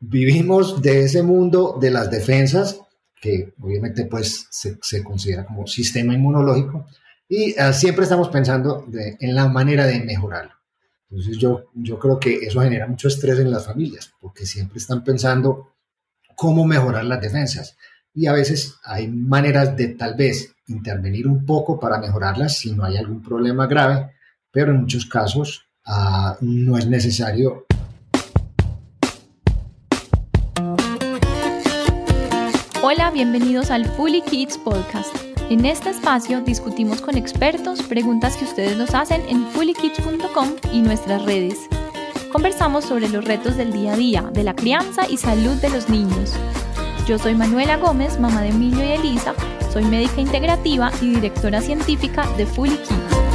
vivimos de ese mundo de las defensas, que obviamente pues se, considera como sistema inmunológico, y ah, siempre estamos pensando en la manera de mejorarlo. Entonces yo, yo creo que eso genera mucho estrés en las familias, porque siempre están pensando cómo mejorar las defensas. Y a veces hay maneras de tal vez intervenir un poco para mejorarlas si no hay algún problema grave, pero en muchos casos ah, no es necesario Hola, bienvenidos al Fully Kids Podcast. En este espacio discutimos con expertos preguntas que ustedes nos hacen en fullykids.com y nuestras redes. Conversamos sobre los retos del día a día, de la crianza y salud de los niños. Yo soy Manuela Gómez, mamá de Emilio y Elisa, soy médica integrativa y directora científica de Fully Kids.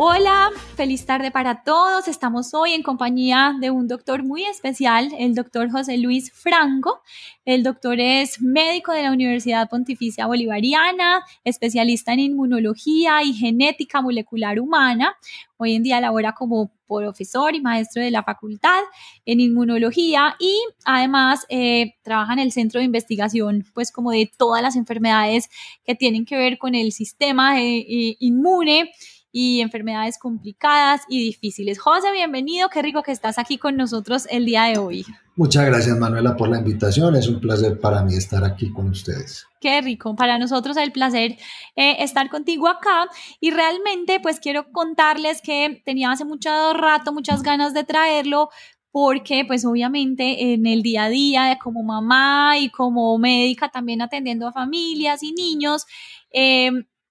Hola, feliz tarde para todos. Estamos hoy en compañía de un doctor muy especial, el doctor José Luis Franco. El doctor es médico de la Universidad Pontificia Bolivariana, especialista en inmunología y genética molecular humana. Hoy en día labora como profesor y maestro de la facultad en inmunología y además eh, trabaja en el centro de investigación, pues como de todas las enfermedades que tienen que ver con el sistema eh, eh, inmune y enfermedades complicadas y difíciles. José, bienvenido, qué rico que estás aquí con nosotros el día de hoy. Muchas gracias Manuela por la invitación, es un placer para mí estar aquí con ustedes. Qué rico, para nosotros el placer eh, estar contigo acá y realmente pues quiero contarles que tenía hace mucho rato muchas ganas de traerlo porque pues obviamente en el día a día como mamá y como médica también atendiendo a familias y niños, eh,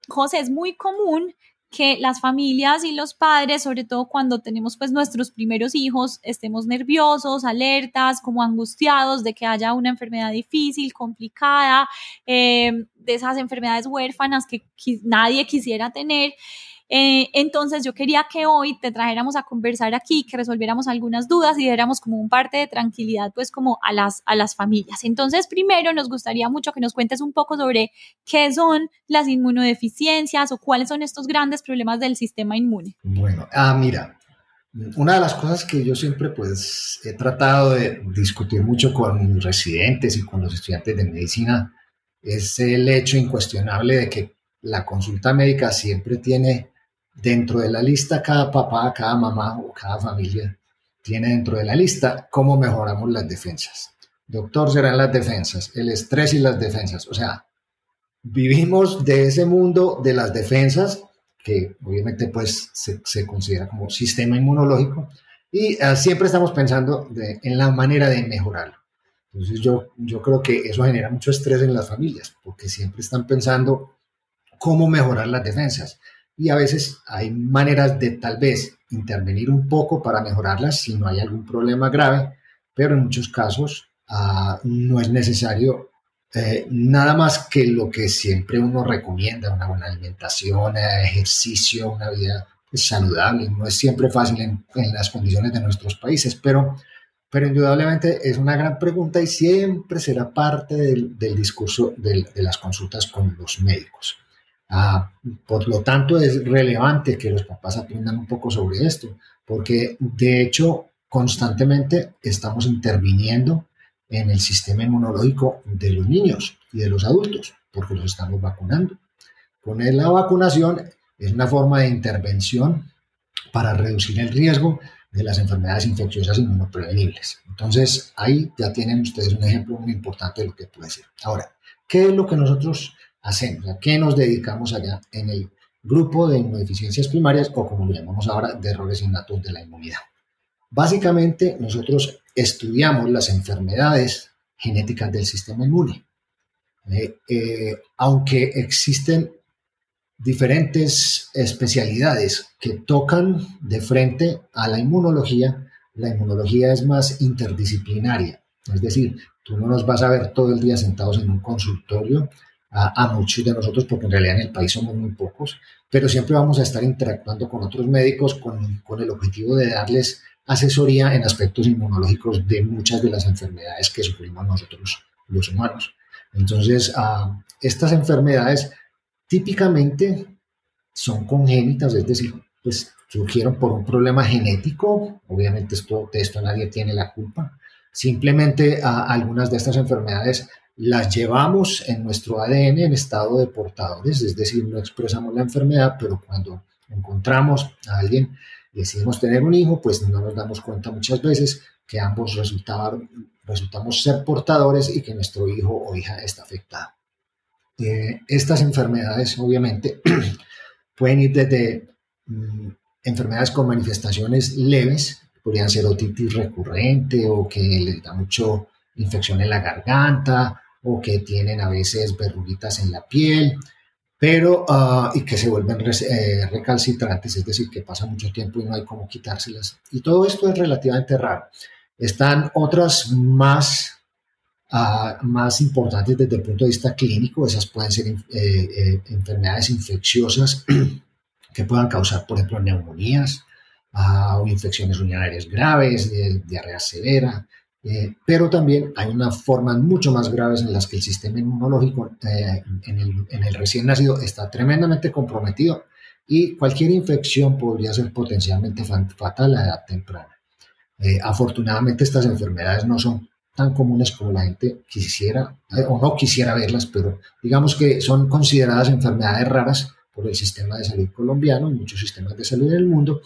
José, es muy común que las familias y los padres, sobre todo cuando tenemos pues nuestros primeros hijos, estemos nerviosos, alertas, como angustiados de que haya una enfermedad difícil, complicada, eh, de esas enfermedades huérfanas que nadie quisiera tener. Eh, entonces yo quería que hoy te trajéramos a conversar aquí, que resolviéramos algunas dudas y diéramos como un parte de tranquilidad pues como a las, a las familias. Entonces primero nos gustaría mucho que nos cuentes un poco sobre qué son las inmunodeficiencias o cuáles son estos grandes problemas del sistema inmune. Bueno, ah, mira, una de las cosas que yo siempre pues he tratado de discutir mucho con mis residentes y con los estudiantes de medicina es el hecho incuestionable de que la consulta médica siempre tiene dentro de la lista cada papá, cada mamá o cada familia tiene dentro de la lista cómo mejoramos las defensas. Doctor, serán las defensas, el estrés y las defensas. O sea, vivimos de ese mundo de las defensas, que obviamente pues se, considera como sistema inmunológico, y ah, siempre estamos pensando en la manera de mejorarlo. Entonces yo, yo creo que eso genera mucho estrés en las familias, porque siempre están pensando cómo mejorar las defensas y a veces hay maneras de tal vez intervenir un poco para mejorarlas si no hay algún problema grave, pero en muchos casos ah, no es necesario eh, nada más que lo que siempre uno recomienda, una buena alimentación, ejercicio, una vida saludable. No es siempre fácil en, las condiciones de nuestros países, pero, pero indudablemente es una gran pregunta y siempre será parte del, discurso de las consultas con los médicos. Ah, por lo tanto, es relevante que los papás aprendan un poco sobre esto, porque de hecho constantemente estamos interviniendo en el sistema inmunológico de los niños y de los adultos, porque los estamos vacunando. Con la vacunación es una forma de intervención para reducir el riesgo de las enfermedades infecciosas inmunoprevenibles. Entonces, ahí ya tienen ustedes un ejemplo muy importante de lo que puede ser. Ahora, ¿qué es lo que nosotros hacemos? ¿A qué nos dedicamos allá en el grupo de inmunodeficiencias primarias o como lo llamamos ahora, de errores innatos de la inmunidad? Básicamente, nosotros estudiamos las enfermedades genéticas del sistema inmune. Eh, eh, aunque existen diferentes especialidades que tocan de frente a la inmunología, la inmunología es más interdisciplinaria. Es decir, tú no nos vas a ver todo el día sentados en un consultorio a, muchos de nosotros, porque en realidad en el país somos muy pocos, pero siempre vamos a estar interactuando con otros médicos con, con el objetivo de darles asesoría en aspectos inmunológicos de muchas de las enfermedades que sufrimos nosotros los humanos. Entonces, uh, estas enfermedades típicamente son congénitas, es decir, pues surgieron por un problema genético, obviamente esto, de esto nadie tiene la culpa, simplemente algunas de estas enfermedades las llevamos en nuestro ADN en estado de portadores, es decir, no expresamos la enfermedad, pero cuando encontramos a alguien y decidimos tener un hijo, pues no nos damos cuenta muchas veces que ambos resultamos ser portadores y que nuestro hijo o hija está afectado. Eh, estas enfermedades, obviamente, pueden ir desde mm, enfermedades con manifestaciones leves, podrían ser otitis recurrente o que les da mucho infección en la garganta o que tienen a veces verruguitas en la piel, pero ah, y que se vuelven eh, recalcitrantes, es decir, que pasa mucho tiempo y no hay cómo quitárselas. Y todo esto es relativamente raro. Están otras más, ah, más importantes desde el punto de vista clínico, esas pueden ser eh, eh, enfermedades infecciosas que puedan causar, por ejemplo, neumonías ah, o infecciones urinarias graves, diarrea severa, eh, pero también hay unas formas mucho más graves en las que el sistema inmunológico eh, en, el, recién nacido está tremendamente comprometido y cualquier infección podría ser potencialmente fatal a edad temprana. Eh, afortunadamente estas enfermedades no son tan comunes como la gente quisiera o no quisiera verlas, pero digamos que son consideradas enfermedades raras por el sistema de salud colombiano y muchos sistemas de salud del mundo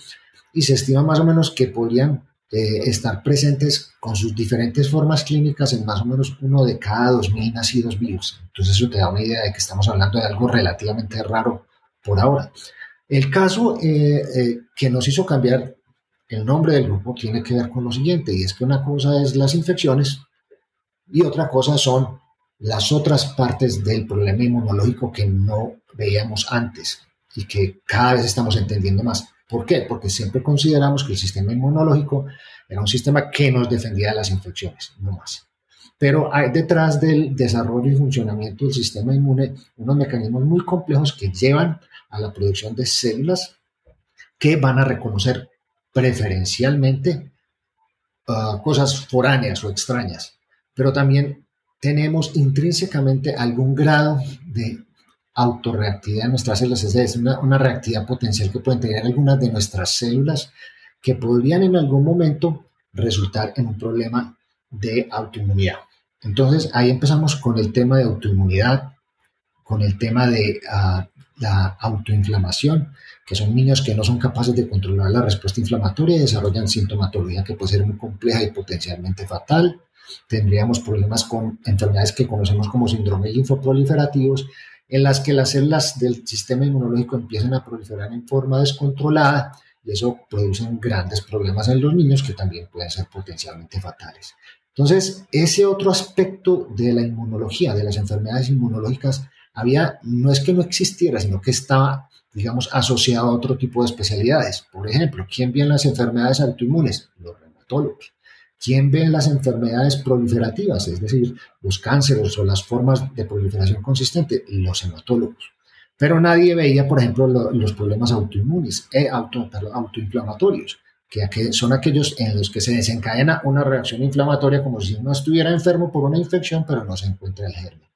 y se estima más o menos que podrían eh, estar presentes con sus diferentes formas clínicas en más o menos uno de cada 2.000 nacidos vivos. Entonces eso te da una idea de que estamos hablando de algo relativamente raro por ahora. El caso eh, eh, que nos hizo cambiar el nombre del grupo tiene que ver con lo siguiente, y es que una cosa es las infecciones y otra cosa son las otras partes del problema inmunológico que no veíamos antes y que cada vez estamos entendiendo más. ¿Por qué? Porque siempre consideramos que el sistema inmunológico era un sistema que nos defendía de las infecciones, no más. Pero hay detrás del desarrollo y funcionamiento del sistema inmune unos mecanismos muy complejos que llevan a la producción de células que van a reconocer preferencialmente uh, cosas foráneas o extrañas, pero también tenemos intrínsecamente algún grado de autorreactividad de nuestras células, es una, una reactividad potencial que pueden tener algunas de nuestras células que podrían en algún momento resultar en un problema de autoinmunidad. Entonces ahí empezamos con el tema de autoinmunidad, con el tema de ah, la autoinflamación, que son niños que no son capaces de controlar la respuesta inflamatoria y desarrollan sintomatología que puede ser muy compleja y potencialmente fatal. Tendríamos problemas con enfermedades que conocemos como síndromes linfoproliferativos en las que las células del sistema inmunológico empiezan a proliferar en forma descontrolada y eso produce grandes problemas en los niños que también pueden ser potencialmente fatales. Entonces, ese otro aspecto de la inmunología, de las enfermedades inmunológicas, había, no es que no existiera, sino que estaba, digamos, asociado a otro tipo de especialidades. Por ejemplo, ¿quién ve las enfermedades autoinmunes? Los reumatólogos. ¿Quién ve las enfermedades proliferativas, es decir, los cánceres o las formas de proliferación consistente? Los hematólogos. Pero nadie veía, por ejemplo, los problemas autoinmunes, eh, auto, autoinflamatorios, que son aquellos en los que se desencadena una reacción inflamatoria como si uno estuviera enfermo por una infección, pero no se encuentra el germen.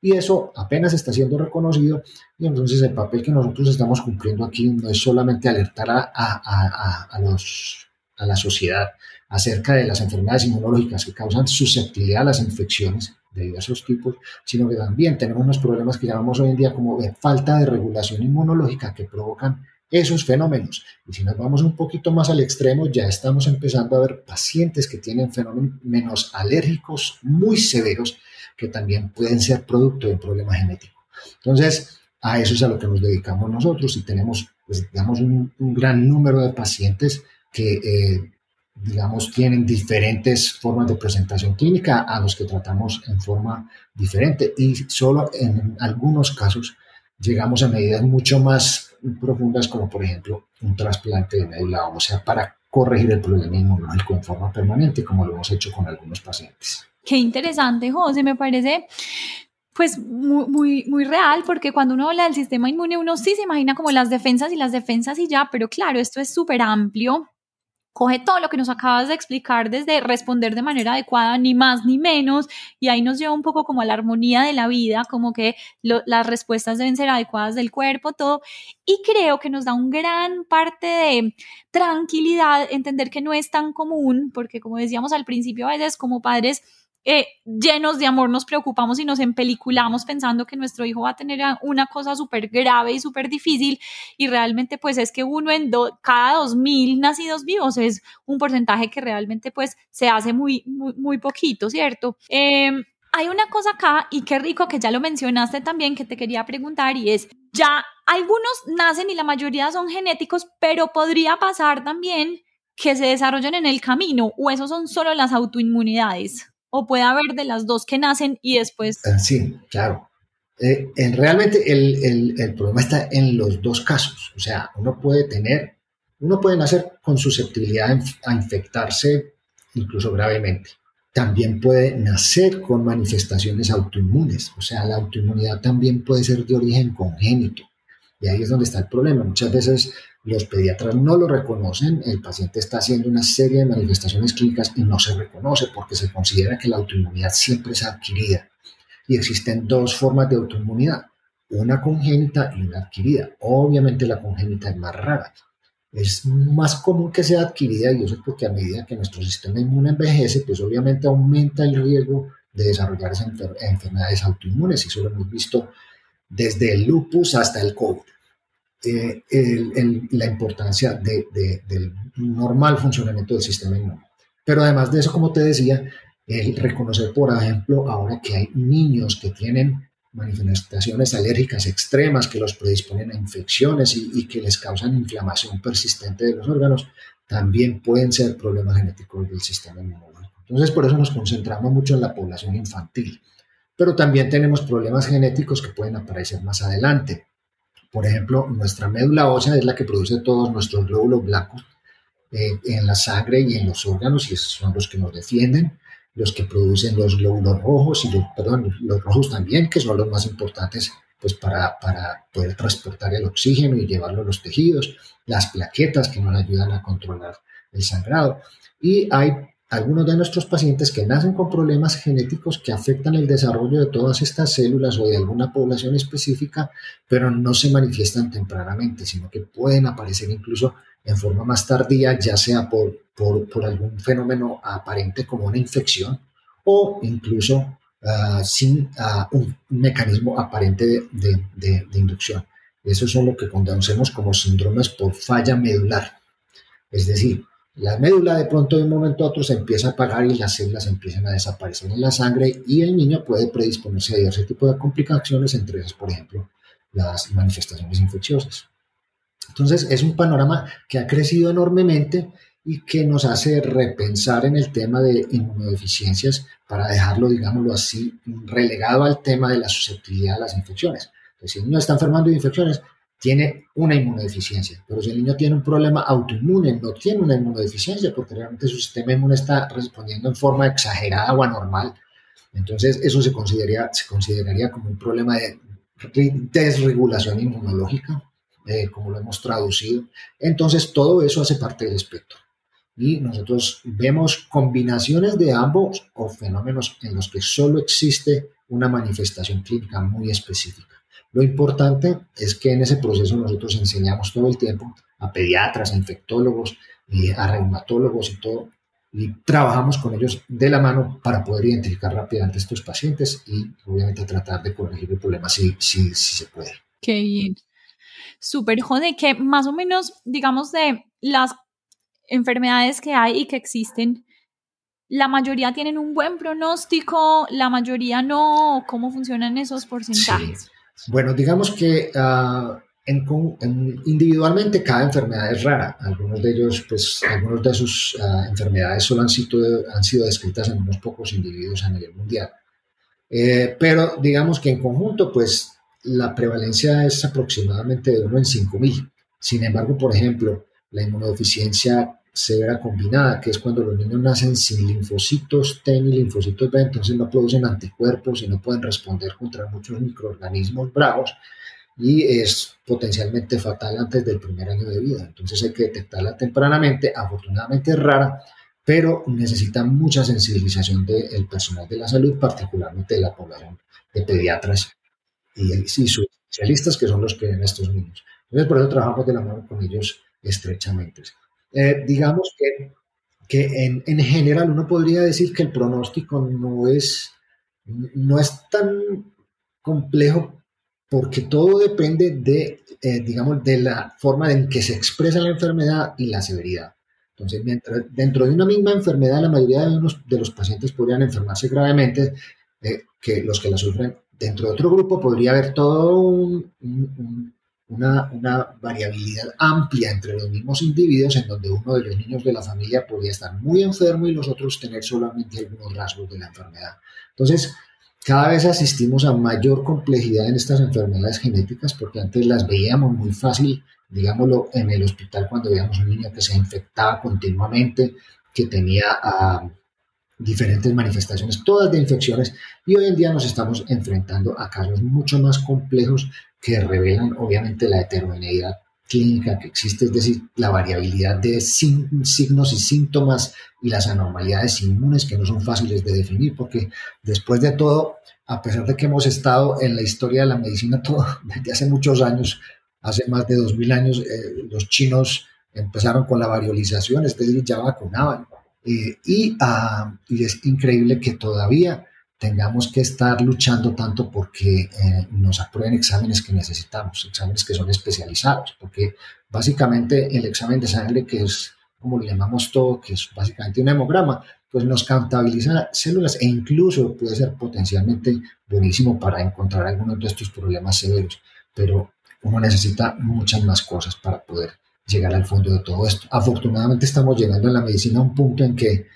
Y eso apenas está siendo reconocido y entonces el papel que nosotros estamos cumpliendo aquí no es solamente alertar a, a, los, a la sociedad, acerca de las enfermedades inmunológicas que causan susceptibilidad a las infecciones de diversos tipos, sino que también tenemos unos problemas que llamamos hoy en día como falta de regulación inmunológica que provocan esos fenómenos. Y si nos vamos un poquito más al extremo, ya estamos empezando a ver pacientes que tienen fenómenos alérgicos muy severos que también pueden ser producto de un problema genético. Entonces, a eso es a lo que nos dedicamos nosotros y tenemos, pues, un, gran número de pacientes que eh, digamos, tienen diferentes formas de presentación clínica a los que tratamos en forma diferente y solo en algunos casos llegamos a medidas mucho más profundas como por ejemplo un trasplante de médula ósea para corregir el problema inmunológico en forma permanente como lo hemos hecho con algunos pacientes. Qué interesante, José, me parece pues muy, muy, muy, real, porque cuando uno habla del sistema inmune, uno sí se imagina como las defensas y las defensas y ya, pero claro, esto es súper amplio coge todo lo que nos acabas de explicar desde responder de manera adecuada, ni más ni menos, y ahí nos lleva un poco como a la armonía de la vida, como que las respuestas deben ser adecuadas del cuerpo, todo, y creo que nos da un gran parte de tranquilidad entender que no es tan común, porque como decíamos al principio, a veces como padres, eh, llenos de amor nos preocupamos y nos empeliculamos pensando que nuestro hijo va a tener una cosa súper grave y súper difícil y realmente pues es que uno en cada dos mil nacidos vivos es un porcentaje que realmente pues se hace muy, muy, muy poquito, ¿cierto? Em, hay una cosa acá y qué rico que ya lo mencionaste también que te quería preguntar y es, ya algunos nacen y la mayoría son genéticos, pero podría pasar también que se desarrollen en el camino o esos son solo las autoinmunidades o puede haber de las dos que nacen y después... Ah, sí, claro. Eh, en, realmente el, el, problema está en los dos casos. O sea, uno puede tener, uno puede nacer con susceptibilidad a infectarse incluso gravemente. También puede nacer con manifestaciones autoinmunes. O sea, la autoinmunidad también puede ser de origen congénito. Y ahí es donde está el problema. Muchas veces los pediatras no lo reconocen, el paciente está haciendo una serie de manifestaciones clínicas y no se reconoce porque se considera que la autoinmunidad siempre es adquirida. Y existen dos formas de autoinmunidad, una congénita y una adquirida. Obviamente la congénita es más rara. Es más común que sea adquirida y eso es porque a medida que nuestro sistema inmune envejece, pues obviamente aumenta el riesgo de desarrollar esas enfermedades autoinmunes y eso lo hemos visto desde el lupus hasta el COVID. Eh, la importancia del normal funcionamiento del sistema inmune. Pero además de eso, como te decía, el reconocer, por ejemplo, ahora que hay niños que tienen manifestaciones alérgicas extremas que los predisponen a infecciones y, y, que les causan inflamación persistente de los órganos, también pueden ser problemas genéticos del sistema inmunológico. Entonces, por eso nos concentramos mucho en la población infantil. Pero también tenemos problemas genéticos que pueden aparecer más adelante. Por ejemplo, nuestra médula ósea es la que produce todos nuestros glóbulos blancos eh, en la sangre y en los órganos y son los que nos defienden, los que producen los glóbulos rojos y los, perdón, los rojos también, que son los más importantes pues para, para poder transportar el oxígeno y llevarlo a los tejidos, las plaquetas que nos ayudan a controlar el sangrado. Y hay algunos de nuestros pacientes que nacen con problemas genéticos que afectan el desarrollo de todas estas células o de alguna población específica, pero no se manifiestan tempranamente, sino que pueden aparecer incluso en forma más tardía, ya sea por, por, algún fenómeno aparente como una infección o incluso ah, sin ah, un mecanismo aparente de, de, de inducción. Eso son lo que conocemos como síndromes por falla medular. Es decir, la médula de pronto de un momento a otro se empieza a apagar y las células empiezan a desaparecer en la sangre y el niño puede predisponerse a diversos tipos de complicaciones, entre ellas, por ejemplo, las manifestaciones infecciosas. Entonces, es un panorama que ha crecido enormemente y que nos hace repensar en el tema de inmunodeficiencias para dejarlo, digámoslo así, relegado al tema de la susceptibilidad a las infecciones. Entonces, si el niño está enfermando de infecciones, tiene una inmunodeficiencia. Pero si el niño tiene un problema autoinmune, no tiene una inmunodeficiencia porque realmente su sistema inmune está respondiendo en forma exagerada o anormal. Entonces eso se consideraría, se consideraría como un problema de desregulación inmunológica, eh, como lo hemos traducido. Entonces todo eso hace parte del espectro. Y nosotros vemos combinaciones de ambos o fenómenos en los que solo existe una manifestación clínica muy específica. Lo importante es que en ese proceso nosotros enseñamos todo el tiempo a pediatras, a infectólogos, a reumatólogos y todo, y trabajamos con ellos de la mano para poder identificar rápidamente estos pacientes y obviamente tratar de corregir el problema si, si, si se puede. Qué bien. Súper, Jode, que más o menos, digamos, de las enfermedades que hay y que existen, la mayoría tienen un buen pronóstico, la mayoría no. ¿Cómo funcionan esos porcentajes? Bueno, digamos que ah, individualmente cada enfermedad es rara. Algunos de ellos, pues, algunos de sus ah, enfermedades solo han sido, han sido descritas en unos pocos individuos a nivel mundial. Eh, pero digamos que en conjunto, pues, la prevalencia es aproximadamente de uno en 5.000. Sin embargo, por ejemplo, la inmunodeficiencia severa combinada, que es cuando los niños nacen sin linfocitos T ni linfocitos B, entonces no producen anticuerpos y no pueden responder contra muchos microorganismos bravos. y es potencialmente fatal antes del primer año de vida. Entonces hay que detectarla tempranamente, afortunadamente es rara, pero necesita mucha sensibilización del personal de la salud, particularmente de la población de pediatras y, y sus especialistas, que son los que ven a estos niños. Entonces, por eso trabajamos de la mano con ellos estrechamente. Eh, digamos que, que en, en, general uno podría decir que el pronóstico no es, no es tan complejo porque todo depende de, eh, digamos, de la forma en que se expresa la enfermedad y la severidad. Entonces, mientras, dentro de una misma enfermedad, la mayoría de los, de los pacientes podrían enfermarse gravemente, eh, que los que la sufren. Dentro de otro grupo podría haber todo un, una, variabilidad amplia entre los mismos individuos, en donde uno de los niños de la familia podría estar muy enfermo y los otros tener solamente algunos rasgos de la enfermedad. Entonces, cada vez asistimos a mayor complejidad en estas enfermedades genéticas porque antes las veíamos muy fácil, digámoslo, en el hospital cuando veíamos un niño que se infectaba continuamente, que tenía uh, diferentes manifestaciones, todas de infecciones, y hoy en día nos estamos enfrentando a casos mucho más complejos que revelan obviamente la heterogeneidad clínica que existe, es decir, la variabilidad de signos y síntomas y las anormalidades inmunes que no son fáciles de definir, porque después de todo, a pesar de que hemos estado en la historia de la medicina todo, desde hace muchos años, hace más de 2000 años, eh, los chinos empezaron con la variolización, es decir, ya vacunaban. Eh, y, uh, y es increíble que todavía tengamos que estar luchando tanto porque eh, nos aprueben exámenes que necesitamos, exámenes que son especializados, porque básicamente el examen de sangre, que es como lo llamamos todo, que es básicamente un hemograma, pues nos contabiliza células e incluso puede ser potencialmente buenísimo para encontrar algunos de estos problemas severos, pero uno necesita muchas más cosas para poder llegar al fondo de todo esto. Afortunadamente estamos llegando en la medicina a un punto en que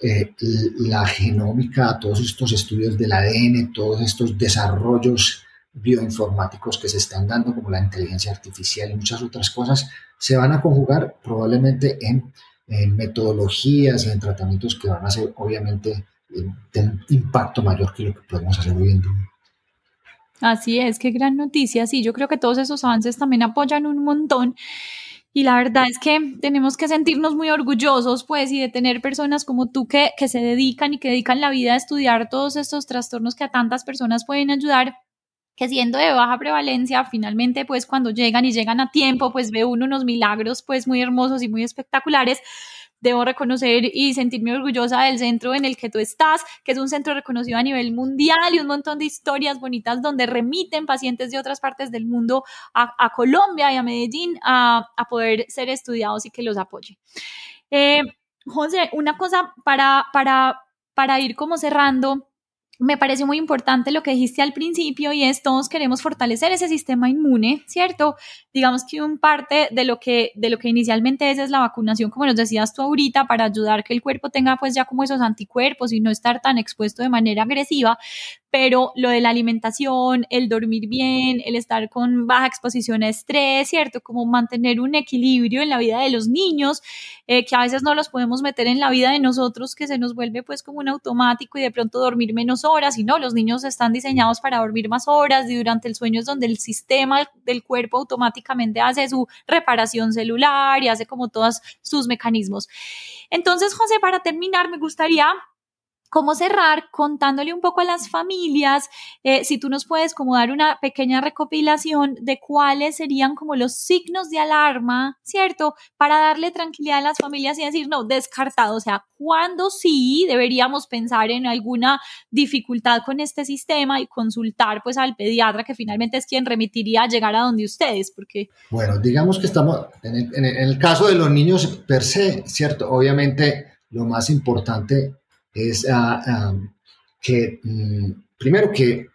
eh, la genómica, todos estos estudios del ADN, todos estos desarrollos bioinformáticos que se están dando, como la inteligencia artificial y muchas otras cosas, se van a conjugar probablemente en, metodologías y en tratamientos que van a ser obviamente de impacto mayor que lo que podemos hacer hoy en día. Así es, qué gran noticia. Sí, yo creo que todos esos avances también apoyan un montón y la verdad es que tenemos que sentirnos muy orgullosos, pues, y de tener personas como tú que, que se dedican y que dedican la vida a estudiar todos estos trastornos que a tantas personas pueden ayudar que siendo de baja prevalencia, finalmente, pues cuando llegan y llegan a tiempo, pues ve uno unos milagros, pues muy hermosos y muy espectaculares, debo reconocer y sentirme orgullosa del centro en el que tú estás, que es un centro reconocido a nivel mundial y un montón de historias bonitas donde remiten pacientes de otras partes del mundo a, Colombia y a Medellín a, poder ser estudiados y que los apoye. Eh, José, una cosa para, para, para ir como cerrando me parece muy importante lo que dijiste al principio y es todos queremos fortalecer ese sistema inmune, ¿cierto? Digamos que un parte de lo que, de lo que inicialmente es es la vacunación, como nos decías tú ahorita, para ayudar que el cuerpo tenga pues ya como esos anticuerpos y no estar tan expuesto de manera agresiva, pero lo de la alimentación, el dormir bien, el estar con baja exposición a estrés, ¿cierto? Como mantener un equilibrio en la vida de los niños, eh, que a veces no los podemos meter en la vida de nosotros, que se nos vuelve pues como un automático y de pronto dormir menos horas, y no, los niños están diseñados para dormir más horas y durante el sueño es donde el sistema del cuerpo automáticamente hace su reparación celular y hace como todos sus mecanismos. Entonces, José, para terminar, me gustaría cómo cerrar contándole un poco a las familias, eh, si tú nos puedes como dar una pequeña recopilación de cuáles serían como los signos de alarma, ¿cierto? Para darle tranquilidad a las familias y decir, no, descartado, o sea, cuándo sí deberíamos pensar en alguna dificultad con este sistema y consultar pues al pediatra que finalmente es quien remitiría a llegar a donde ustedes, porque... Bueno, digamos que estamos, en el, caso de los niños per se, ¿cierto? Obviamente lo más importante es ah, ah, que, mm, primero, que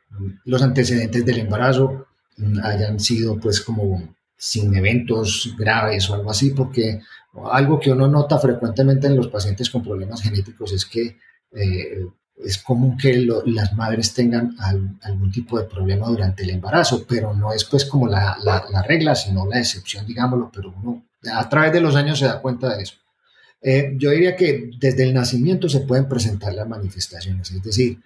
los antecedentes del embarazo mm, hayan sido pues como sin eventos graves o algo así, porque algo que uno nota frecuentemente en los pacientes con problemas genéticos es que eh, es común que las madres tengan algún tipo de problema durante el embarazo, pero no es pues como la, la, regla, sino la excepción, digámoslo, pero uno a través de los años se da cuenta de eso. Eh, yo diría que desde el nacimiento se pueden presentar las manifestaciones, es decir,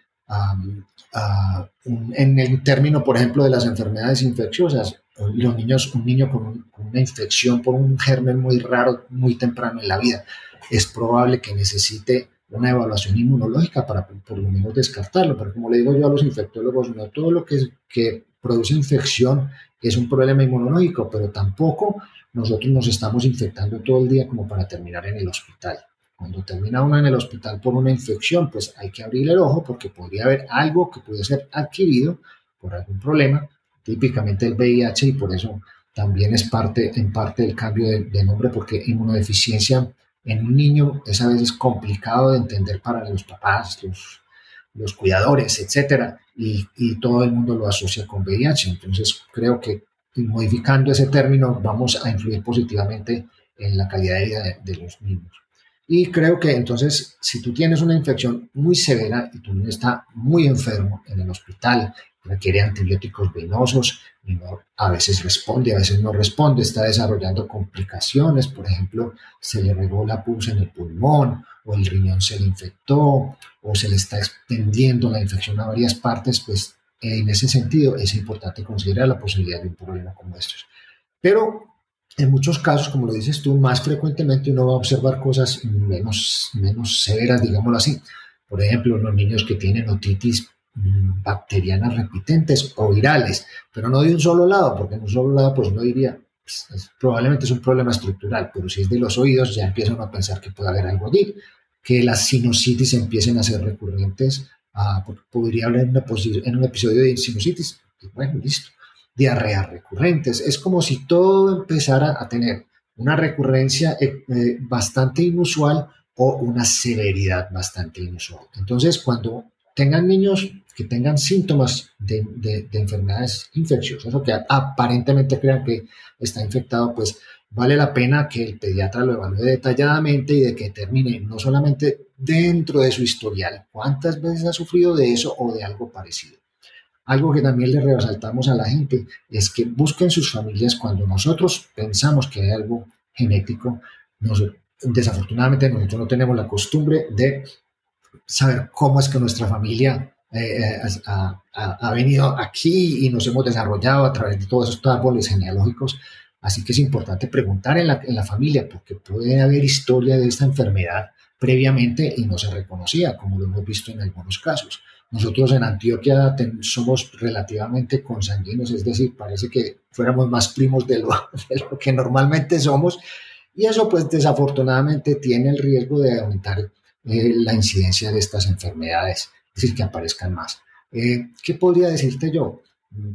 en el término, por ejemplo, de las enfermedades infecciosas, los niños, un niño con, una infección por un germen muy raro muy temprano en la vida, es probable que necesite una evaluación inmunológica para por lo menos descartarlo. Pero como le digo yo a los infectólogos, no todo lo que, que produce infección es un problema inmunológico, pero tampoco nosotros nos estamos infectando todo el día como para terminar en el hospital. Cuando termina uno en el hospital por una infección, pues hay que abrir el ojo porque podría haber algo que puede ser adquirido por algún problema, típicamente el VIH, y por eso también es parte, en parte del cambio de, nombre, porque inmunodeficiencia en un niño es a veces complicado de entender para los papás, los, los cuidadores, etcétera, y, y, todo el mundo lo asocia con VIH. Entonces, creo que modificando ese término vamos a influir positivamente en la calidad de vida de los niños. Y creo que entonces, si tú tienes una infección muy severa y tu niño está muy enfermo en el hospital, requiere antibióticos venosos, a veces responde, a veces no responde, está desarrollando complicaciones, por ejemplo, se le regó la pus en el pulmón, o el riñón se le infectó, o se le está extendiendo la infección a varias partes, pues en ese sentido es importante considerar la posibilidad de un problema como estos. Pero en muchos casos, como lo dices tú, más frecuentemente uno va a observar cosas menos, menos severas, digámoslo así. Por ejemplo, los niños que tienen otitis mm, bacterianas repitentes o virales, pero no de un solo lado, porque en un solo lado pues uno diría, pues, probablemente es un problema estructural, pero si es de los oídos ya empiezan a pensar que puede haber algo allí, que las sinusitis empiecen a ser recurrentes, ah, podría hablar en, un episodio de sinusitis, bueno, listo diarreas recurrentes. Es como si todo empezara a tener una recurrencia eh, eh, bastante inusual o una severidad bastante inusual. Entonces, cuando tengan niños que tengan síntomas de, enfermedades infecciosas o que aparentemente crean que está infectado, pues vale la pena que el pediatra lo evalúe detalladamente y de que termine no solamente dentro de su historial, cuántas veces ha sufrido de eso o de algo parecido, algo que también le resaltamos a la gente es que busquen sus familias cuando nosotros pensamos que hay algo genético. desafortunadamente nosotros no tenemos la costumbre de saber cómo es que nuestra familia eh, eh, ha, venido aquí y nos hemos desarrollado a través de todos estos árboles genealógicos. Así que es importante preguntar en la, en la familia porque puede haber historia de esta enfermedad previamente y no se reconocía, como lo hemos visto en algunos casos. Nosotros en Antioquia somos relativamente consanguíneos, es decir, parece que fuéramos más primos de lo, que normalmente somos y eso pues desafortunadamente tiene el riesgo de aumentar eh, la incidencia de estas enfermedades, es decir, que aparezcan más. Eh, ¿Qué podría decirte yo?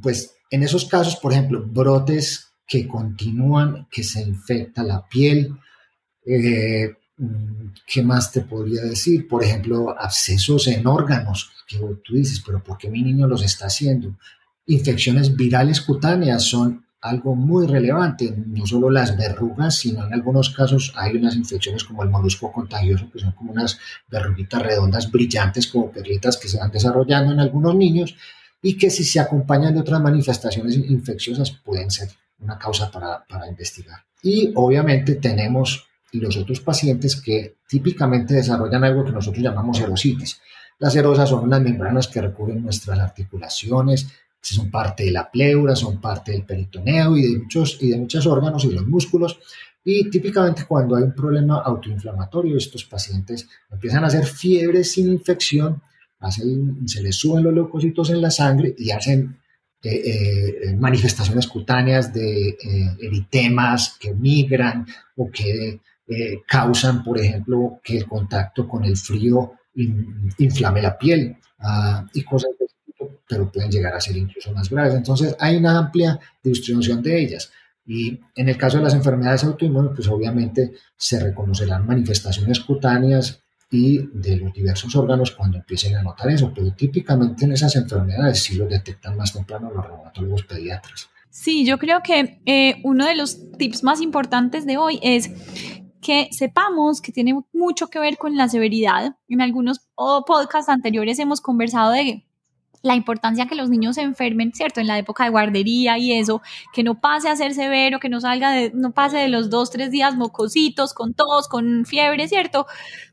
Pues en esos casos, por ejemplo, brotes que continúan, que se infecta la piel, eh, ¿Qué más te podría decir? Por ejemplo, abscesos en órganos, que tú dices, pero ¿por qué mi niño los está haciendo? Infecciones virales cutáneas son algo muy relevante, no solo las verrugas, sino en algunos casos hay unas infecciones como el molusco contagioso, que son como unas verruguitas redondas brillantes, como perlitas que se van desarrollando en algunos niños y que si se acompañan de otras manifestaciones infecciosas pueden ser una causa para, para investigar. Y obviamente tenemos los otros pacientes que típicamente desarrollan algo que nosotros llamamos erositis. Las erosas son unas membranas que recubren nuestras articulaciones, son parte de la pleura, son parte del peritoneo y de muchos, y de muchos órganos y los músculos. Y típicamente cuando hay un problema autoinflamatorio, estos pacientes empiezan a hacer fiebre sin infección, hacen, se les suben los leucocitos en la sangre y hacen eh, eh, manifestaciones cutáneas de eh, eritemas que migran o que eh, causan, por ejemplo, que el contacto con el frío inflame la piel ah, y cosas pero pueden llegar a ser incluso más graves. Entonces, hay una amplia distribución de ellas. Y en el caso de las enfermedades autoinmunes, pues obviamente se reconocerán manifestaciones cutáneas y de los diversos órganos cuando empiecen a notar eso, pero típicamente en esas enfermedades sí lo detectan más temprano los reumatólogos pediatras. Sí, yo creo que eh, uno de los tips más importantes de hoy es que sepamos que tiene mucho que ver con la severidad. En algunos podcasts anteriores hemos conversado de la importancia que los niños se enfermen, ¿cierto? En la época de guardería y eso, que no pase a ser severo, que no salga de, no pase de los dos, tres días mocositos, con tos, con fiebre, ¿cierto?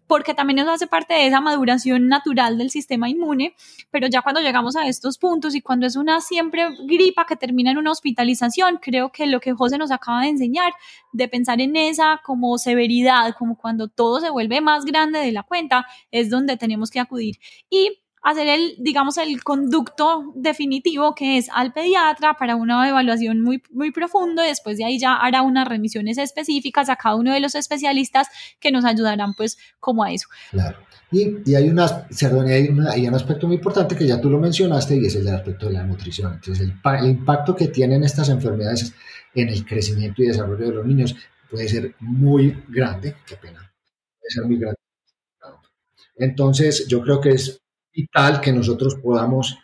Porque también eso hace parte de esa maduración natural del sistema inmune, pero ya cuando llegamos a estos puntos y cuando es una siempre gripa que termina en una hospitalización, creo que lo que José nos acaba de enseñar, de pensar en esa como severidad, como cuando todo se vuelve más grande de la cuenta, es donde tenemos que acudir. Y hacer el, digamos, el conducto definitivo que es al pediatra para una evaluación muy, muy profundo y después de ahí ya hará unas remisiones específicas a cada uno de los especialistas que nos ayudarán pues como a eso. Claro. Y, y hay, una, hay, hay, un aspecto muy importante que ya tú lo mencionaste y es el aspecto de la nutrición. Entonces, el, el impacto que tienen estas enfermedades en el crecimiento y desarrollo de los niños puede ser muy grande, qué pena, puede ser muy grande. Entonces, yo creo que es vital que nosotros podamos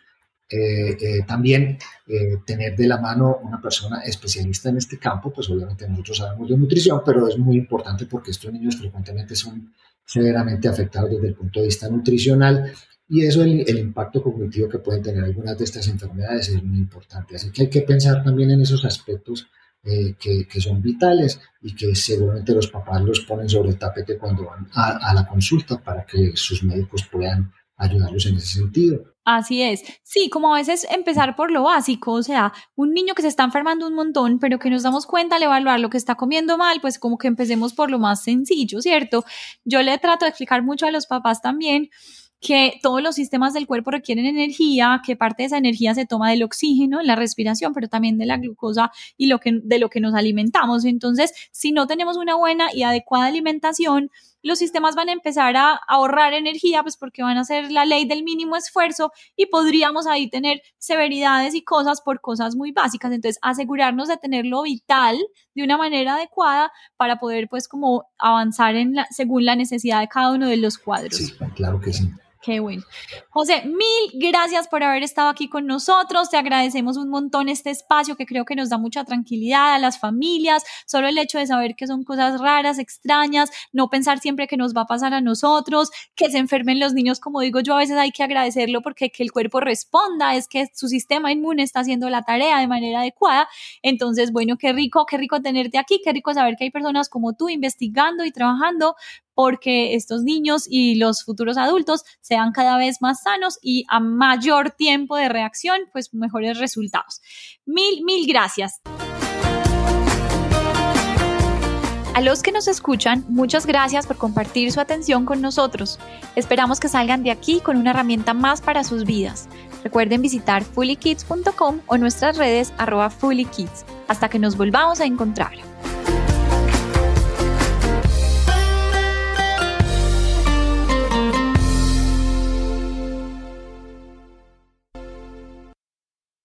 eh, eh, también eh, tener de la mano una persona especialista en este campo, pues obviamente nosotros sabemos de nutrición, pero es muy importante porque estos niños frecuentemente son severamente afectados desde el punto de vista nutricional y eso, el, el impacto cognitivo que pueden tener algunas de estas enfermedades es muy importante. Así que hay que pensar también en esos aspectos que, que, son vitales y que seguramente los papás los ponen sobre el tapete cuando van a, a la consulta para que sus médicos puedan ayudarlos en ese sentido. Así es. Sí, como a veces empezar por lo básico, o sea, un niño que se está enfermando un montón, pero que nos damos cuenta al evaluar lo que está comiendo mal, pues como que empecemos por lo más sencillo, ¿cierto? Yo le trato de explicar mucho a los papás también que todos los sistemas del cuerpo requieren energía, que parte de esa energía se toma del oxígeno, en la respiración, pero también de la glucosa y lo que, de lo que nos alimentamos. Entonces, si no tenemos una buena y adecuada alimentación, los sistemas van a empezar a ahorrar energía, pues porque van a ser la ley del mínimo esfuerzo y podríamos ahí tener severidades y cosas por cosas muy básicas. Entonces, asegurarnos de tener lo vital de una manera adecuada para poder, pues, como avanzar en la, según la necesidad de cada uno de los cuadros. Sí, claro que sí. Qué bueno. José, mil gracias por haber estado aquí con nosotros. Te agradecemos un montón este espacio que creo que nos da mucha tranquilidad a las familias. Solo el hecho de saber que son cosas raras, extrañas, no pensar siempre que nos va a pasar a nosotros, que se enfermen los niños, como digo yo, a veces hay que agradecerlo porque que el cuerpo responda, es que su sistema inmune está haciendo la tarea de manera adecuada. Entonces, bueno, qué rico, qué rico tenerte aquí, qué rico saber que hay personas como tú investigando y trabajando porque estos niños y los futuros adultos sean cada vez más sanos y a mayor tiempo de reacción, pues mejores resultados. Mil, mil gracias. A los que nos escuchan, muchas gracias por compartir su atención con nosotros. Esperamos que salgan de aquí con una herramienta más para sus vidas. Recuerden visitar fullykids.com o nuestras redes arroba fullykids. Hasta que nos volvamos a encontrar.